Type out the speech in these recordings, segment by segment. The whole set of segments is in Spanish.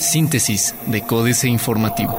Síntesis de Códice Informativo.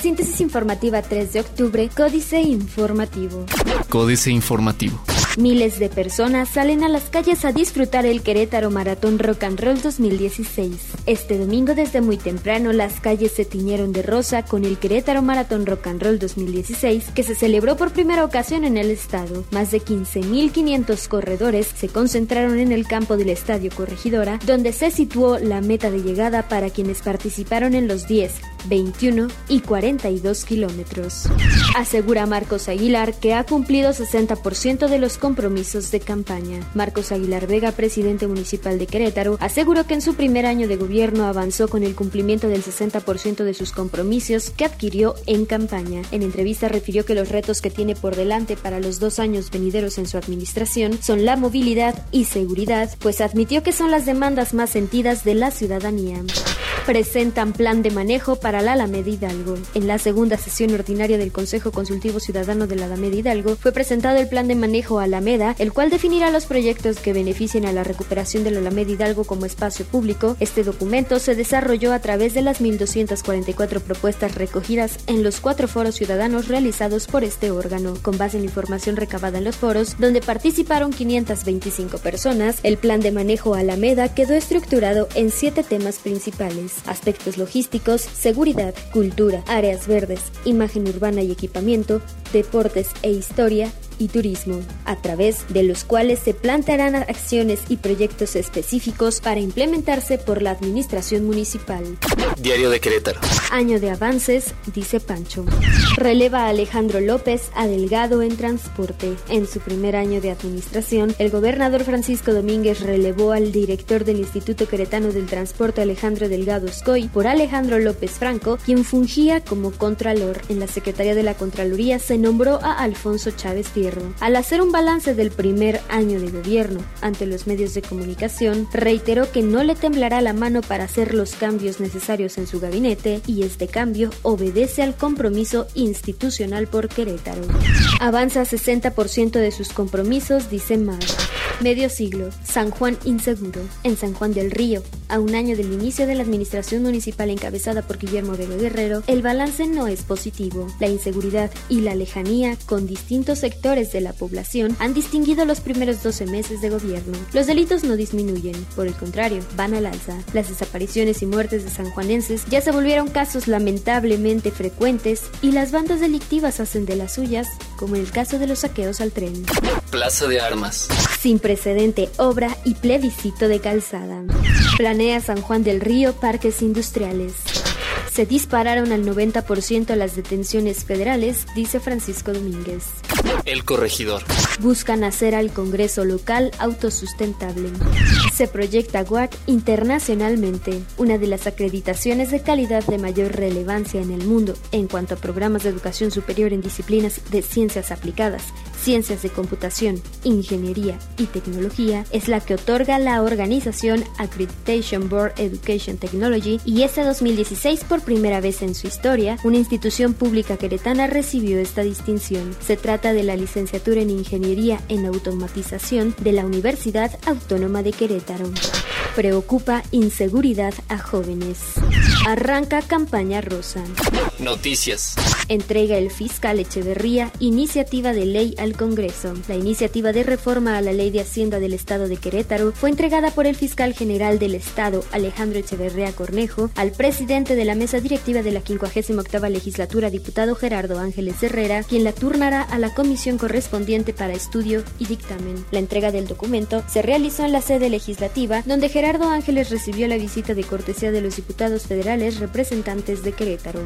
Síntesis informativa 3 de octubre, Códice Informativo. Códice Informativo. Miles de personas salen a las calles a disfrutar el Querétaro Maratón Rock and Roll 2016. Este domingo desde muy temprano las calles se tiñeron de rosa con el Querétaro Maratón Rock and Roll 2016 que se celebró por primera ocasión en el estado. Más de 15.500 corredores se concentraron en el campo del Estadio Corregidora donde se situó la meta de llegada para quienes participaron en los 10, 21 y 42 kilómetros. Asegura Marcos Aguilar que ha cumplido 60% de los compromisos de campaña. Marcos Aguilar Vega, presidente municipal de Querétaro, aseguró que en su primer año de gobierno avanzó con el cumplimiento del 60% de sus compromisos que adquirió en campaña. En entrevista refirió que los retos que tiene por delante para los dos años venideros en su administración son la movilidad y seguridad, pues admitió que son las demandas más sentidas de la ciudadanía presentan plan de manejo para la Alameda Hidalgo. En la segunda sesión ordinaria del Consejo Consultivo Ciudadano de la Alameda Hidalgo fue presentado el plan de manejo Alameda, el cual definirá los proyectos que beneficien a la recuperación de la Alameda Hidalgo como espacio público. Este documento se desarrolló a través de las 1.244 propuestas recogidas en los cuatro foros ciudadanos realizados por este órgano. Con base en información recabada en los foros, donde participaron 525 personas, el plan de manejo Alameda quedó estructurado en siete temas principales aspectos logísticos, seguridad, cultura, áreas verdes, imagen urbana y equipamiento, deportes e historia, y turismo, a través de los cuales se plantearán acciones y proyectos específicos para implementarse por la administración municipal. Diario de Querétaro. Año de avances, dice Pancho. Releva a Alejandro López a Delgado en transporte. En su primer año de administración, el gobernador Francisco Domínguez relevó al director del Instituto Queretano del Transporte Alejandro Delgado Scoy por Alejandro López Franco, quien fungía como contralor. En la Secretaría de la Contraloría se nombró a Alfonso Chávez Al hacer un balance del primer año de gobierno ante los medios de comunicación, reiteró que no le temblará la mano para hacer los cambios necesarios en su gabinete y este cambio obedece al compromiso institucional por Querétaro. Avanza 60% de sus compromisos, dice más. Medio siglo, San Juan inseguro. En San Juan del Río, a un año del inicio de la administración municipal encabezada por Guillermo Vega Guerrero, el balance no es positivo. La inseguridad y la lejanía con distintos sectores de la población han distinguido los primeros 12 meses de gobierno. Los delitos no disminuyen, por el contrario, van al alza. Las desapariciones y muertes de sanjuanenses ya se volvieron casos lamentablemente frecuentes y las bandas delictivas hacen de las suyas, como en el caso de los saqueos al tren. Plaza de Armas. Sin precedente obra y plebiscito de calzada. Planea San Juan del Río parques industriales. Se dispararon al 90% las detenciones federales, dice Francisco Domínguez. El corregidor. Buscan hacer al Congreso local autosustentable. Se proyecta WAC internacionalmente, una de las acreditaciones de calidad de mayor relevancia en el mundo en cuanto a programas de educación superior en disciplinas de ciencias aplicadas, ciencias de computación, ingeniería y tecnología, es la que otorga la organización Accreditation Board Education Technology y este 2016 por primera vez en su historia, una institución pública queretana recibió esta distinción. Se trata de la licenciatura en Ingeniería en Automatización de la Universidad Autónoma de Querétaro. Preocupa inseguridad a jóvenes. Arranca campaña rosa. Noticias. Entrega el fiscal Echeverría iniciativa de ley al Congreso. La iniciativa de reforma a la ley de Hacienda del Estado de Querétaro fue entregada por el fiscal general del Estado, Alejandro Echeverría Cornejo, al presidente de la mesa directiva de la 58 legislatura, diputado Gerardo Ángeles Herrera, quien la turnará a la comisión correspondiente para estudio y dictamen. La entrega del documento se realizó en la sede legislativa, donde Gerardo Ángeles recibió la visita de cortesía de los diputados federales representantes de Querétaro.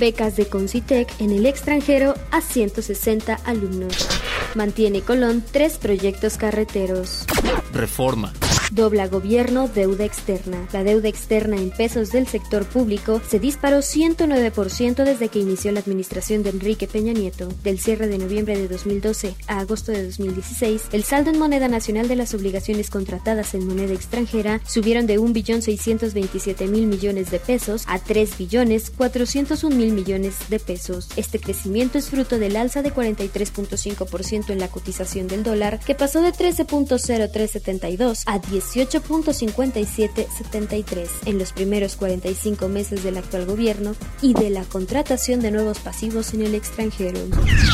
Becas de Concitec en el extranjero a 160 alumnos. Mantiene Colón tres proyectos carreteros. Reforma. Dobla gobierno deuda externa. La deuda externa en pesos del sector público se disparó 109% desde que inició la administración de Enrique Peña Nieto. Del cierre de noviembre de 2012 a agosto de 2016, el saldo en moneda nacional de las obligaciones contratadas en moneda extranjera subieron de 1.627.000 millones de pesos a 3.401.000 millones de pesos. Este crecimiento es fruto del alza de 43.5% en la cotización del dólar, que pasó de 13.0372 a 10 18.5773 en los primeros 45 meses del actual gobierno y de la contratación de nuevos pasivos en el extranjero.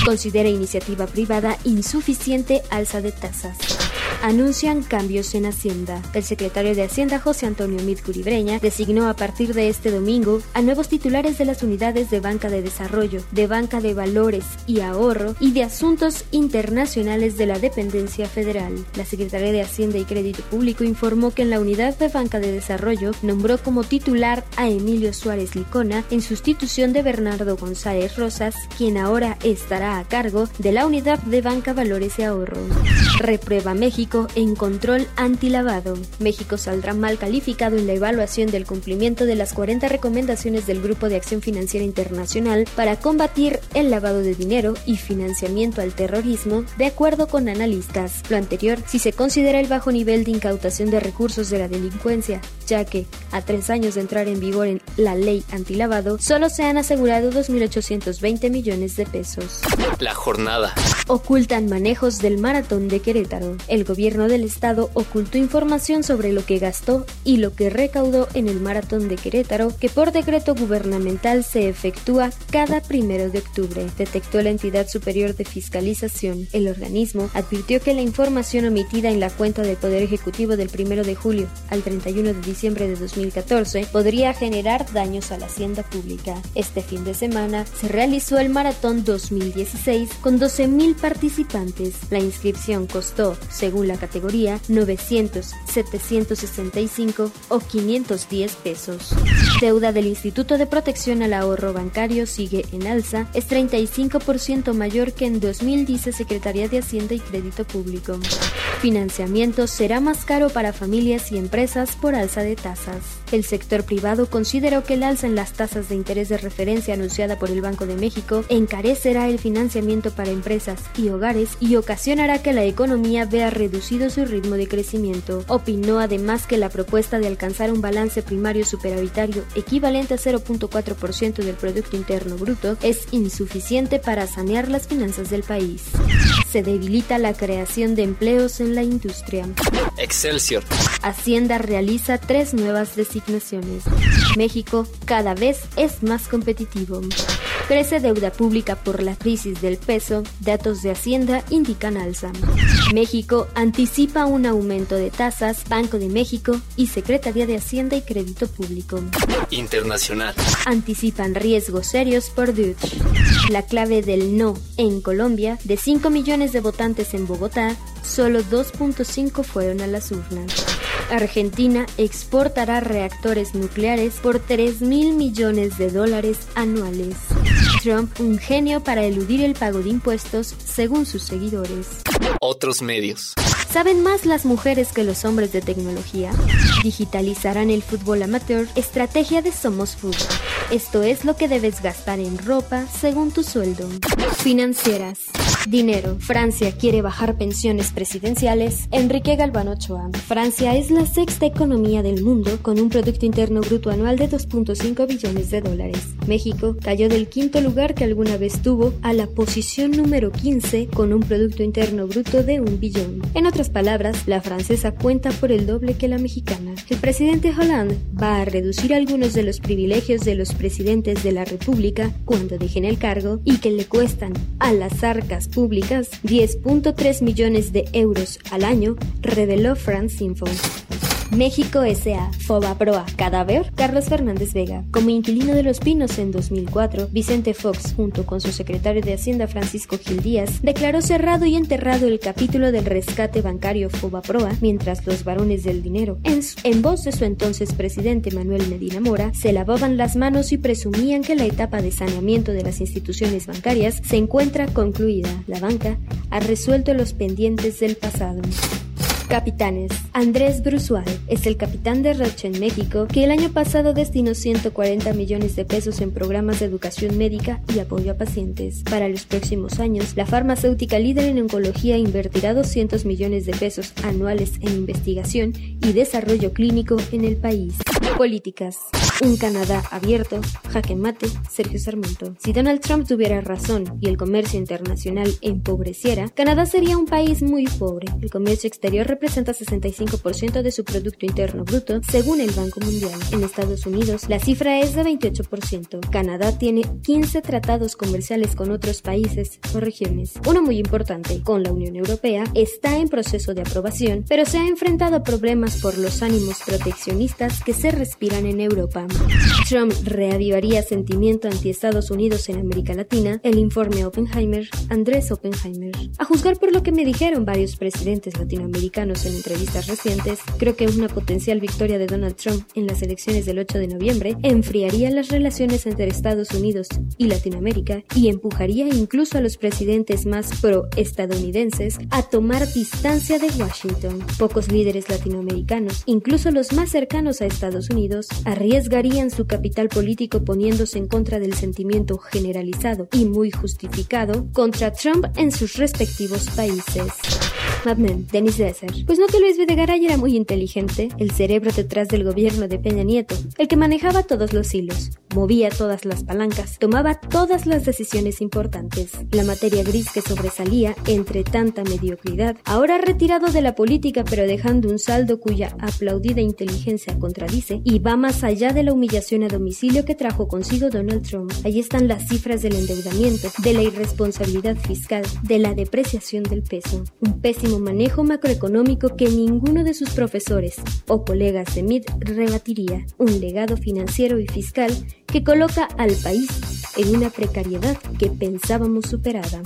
Considera iniciativa privada insuficiente alza de tasas anuncian cambios en Hacienda. El secretario de Hacienda José Antonio Mid Curibreña designó a partir de este domingo a nuevos titulares de las unidades de banca de desarrollo, de banca de valores y ahorro y de asuntos internacionales de la dependencia federal. La Secretaría de Hacienda y Crédito Público informó que en la unidad de banca de desarrollo nombró como titular a Emilio Suárez Licona en sustitución de Bernardo González Rosas, quien ahora estará a cargo de la unidad de banca valores y ahorro. Reprueba México en control antilavado. México saldrá mal calificado en la evaluación del cumplimiento de las 40 recomendaciones del Grupo de Acción Financiera Internacional para combatir el lavado de dinero y financiamiento al terrorismo, de acuerdo con analistas. Lo anterior si se considera el bajo nivel de incautación de recursos de la delincuencia, ya que, a tres años de entrar en vigor en la ley antilavado, solo se han asegurado 2.820 millones de pesos. La jornada. Ocultan manejos del maratón de Querétaro. El gobierno del estado ocultó información sobre lo que gastó y lo que recaudó en el maratón de Querétaro, que por decreto gubernamental se efectúa cada primero de octubre, detectó la entidad superior de fiscalización. El organismo advirtió que la información omitida en la cuenta del Poder Ejecutivo del primero de julio al 31 de diciembre de 2014 podría generar daños a la hacienda pública. Este fin de semana se realizó el maratón 2016 con 12.000 participantes. La inscripción costó, según la categoría 900, 765 o 510 pesos. Deuda del Instituto de Protección al Ahorro Bancario sigue en alza, es 35% mayor que en 2000, dice Secretaría de Hacienda y Crédito Público. Financiamiento será más caro para familias y empresas por alza de tasas. El sector privado consideró que el alza en las tasas de interés de referencia anunciada por el Banco de México encarecerá el financiamiento para empresas y hogares y ocasionará que la economía vea reducido su ritmo de crecimiento. Opinó además que la propuesta de alcanzar un balance primario superavitario equivalente a 0.4% del Producto Interno Bruto es insuficiente para sanear las finanzas del país. Se debilita la creación de empleos en la industria. Excelsior. Hacienda realiza tres nuevas designaciones. México cada vez es más competitivo. Crece deuda pública por la crisis del peso, datos de Hacienda indican alza. México anticipa un aumento de tasas, Banco de México y Secretaría de Hacienda y Crédito Público. Internacional. Anticipan riesgos serios por Dutch. La clave del no en Colombia, de 5 millones de votantes en Bogotá, solo 2.5 fueron a las urnas. Argentina exportará reactores nucleares por 3 mil millones de dólares anuales. Trump, un genio para eludir el pago de impuestos, según sus seguidores. Otros medios. ¿Saben más las mujeres que los hombres de tecnología? Digitalizarán el fútbol amateur, estrategia de Somos Fútbol. Esto es lo que debes gastar en ropa según tu sueldo. Financieras. Dinero. Francia quiere bajar pensiones presidenciales. Enrique Galván Ochoa. Francia es la sexta economía del mundo con un Producto Interno Bruto anual de 2.5 billones de dólares. México cayó del quinto lugar que alguna vez tuvo a la posición número 15 con un Producto Interno Bruto de un billón. En otras palabras, la francesa cuenta por el doble que la mexicana. El presidente Hollande va a reducir algunos de los privilegios de los presidentes de la República cuando dejen el cargo y que le cuestan a las arcas públicas 10.3 millones de euros al año, reveló France Info. México S.A. Foba Proa Cadáver, Carlos Fernández Vega. Como inquilino de Los Pinos en 2004, Vicente Fox, junto con su secretario de Hacienda Francisco Gil Díaz, declaró cerrado y enterrado el capítulo del rescate bancario Foba Proa, mientras los varones del dinero, en, en voz de su entonces presidente Manuel Medina Mora, se lavaban las manos y presumían que la etapa de saneamiento de las instituciones bancarias se encuentra concluida. La banca ha resuelto los pendientes del pasado. Capitanes. Andrés Brusual es el capitán de Roche en México que el año pasado destinó 140 millones de pesos en programas de educación médica y apoyo a pacientes. Para los próximos años, la farmacéutica líder en oncología invertirá 200 millones de pesos anuales en investigación y desarrollo clínico en el país. Políticas. Un Canadá abierto, jaque mate, Sergio Sarmiento. Si Donald Trump tuviera razón y el comercio internacional empobreciera, Canadá sería un país muy pobre. El comercio exterior representa 65% de su Producto Interno Bruto, según el Banco Mundial. En Estados Unidos, la cifra es de 28%. Canadá tiene 15 tratados comerciales con otros países o regiones. Uno muy importante, con la Unión Europea, está en proceso de aprobación, pero se ha enfrentado a problemas por los ánimos proteccionistas que se respiran en Europa. Trump reavivaría sentimiento anti Estados Unidos en América Latina, el informe Oppenheimer, Andrés Oppenheimer. A juzgar por lo que me dijeron varios presidentes latinoamericanos en entrevistas recientes, creo que una potencial victoria de Donald Trump en las elecciones del 8 de noviembre enfriaría las relaciones entre Estados Unidos y Latinoamérica y empujaría incluso a los presidentes más pro-estadounidenses a tomar distancia de Washington. Pocos líderes latinoamericanos, incluso los más cercanos a Estados Unidos, arriesgarían su capital político poniéndose en contra del sentimiento generalizado y muy justificado contra Trump en sus respectivos países. Mad Men, Denis Desser. Pues no que Luis Videgaray era muy inteligente, el cerebro detrás del gobierno de Peña Nieto, el que manejaba todos los hilos, movía todas las palancas, tomaba todas las decisiones importantes. La materia gris que sobresalía entre tanta mediocridad, ahora retirado de la política pero dejando un saldo cuya aplaudida inteligencia contradice y va más allá de la humillación a domicilio que trajo consigo Donald Trump. Allí están las cifras del endeudamiento, de la irresponsabilidad fiscal, de la depreciación del peso. Un pésimo manejo macroeconómico que ninguno de sus profesores o colegas de MIT rebatiría, un legado financiero y fiscal que coloca al país en una precariedad que pensábamos superada.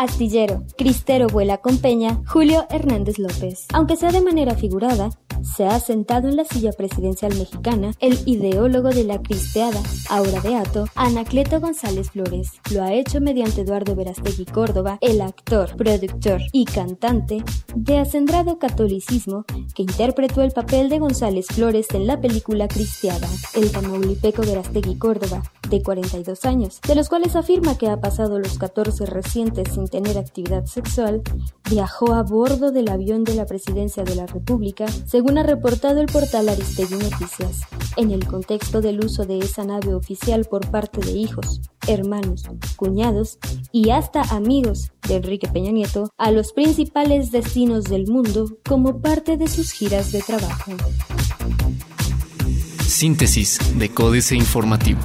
Astillero, Cristero vuela con Peña, Julio Hernández López. Aunque sea de manera figurada, se ha sentado en la silla presidencial mexicana el ideólogo de la cristeada, ahora beato, Anacleto González Flores. Lo ha hecho mediante Eduardo Verastegui Córdoba, el actor, productor y cantante de acendrado catolicismo que interpretó el papel de González Flores en la película Cristeada. El tamaulipeco Verastegui Córdoba, de 42 años, de los cuales afirma que ha pasado los 14 recientes sin tener actividad sexual, viajó a bordo del avión de la Presidencia de la República, según ha reportado el portal Aristegui Noticias, en el contexto del uso de esa nave oficial por parte de hijos, hermanos, cuñados y hasta amigos de Enrique Peña Nieto a los principales destinos del mundo como parte de sus giras de trabajo. Síntesis de Códice Informativo.